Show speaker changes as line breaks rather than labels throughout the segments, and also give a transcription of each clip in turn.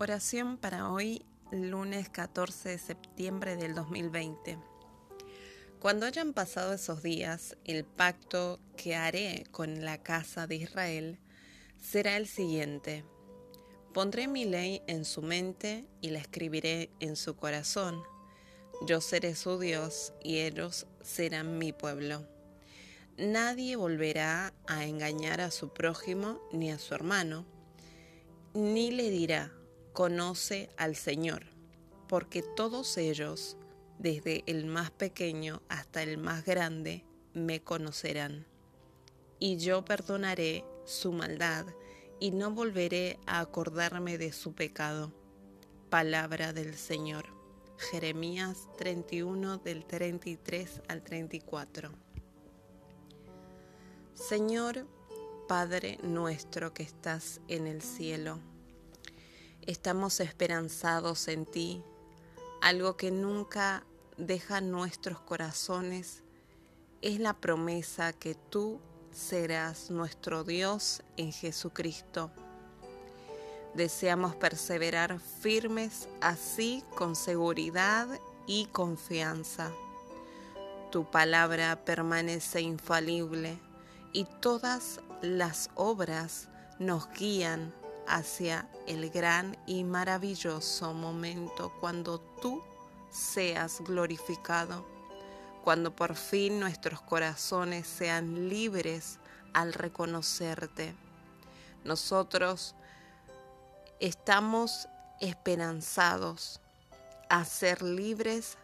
Oración para hoy, lunes 14 de septiembre del 2020. Cuando hayan pasado esos días, el pacto que haré con la casa de Israel será el siguiente. Pondré mi ley en su mente y la escribiré en su corazón. Yo seré su Dios y ellos serán mi pueblo. Nadie volverá a engañar a su prójimo ni a su hermano, ni le dirá, conoce al Señor, porque todos ellos, desde el más pequeño hasta el más grande, me conocerán. Y yo perdonaré su maldad y no volveré a acordarme de su pecado. Palabra del Señor. Jeremías 31 del 33 al 34. Señor, Padre nuestro que estás en el cielo, estamos esperanzados en ti, algo que nunca deja nuestros corazones es la promesa que tú serás nuestro Dios en Jesucristo. Deseamos perseverar firmes así con seguridad y confianza. Tu palabra permanece infalible y todas las obras nos guían hacia el gran y maravilloso momento cuando tú seas glorificado, cuando por fin nuestros corazones sean libres al reconocerte. Nosotros estamos esperanzados a ser libres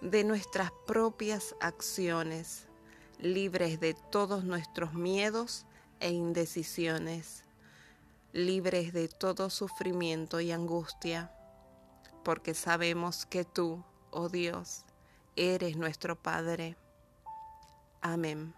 de nuestras propias acciones, libres de todos nuestros miedos e indecisiones libres de todo sufrimiento y angustia, porque sabemos que tú, oh Dios, eres nuestro Padre. Amén.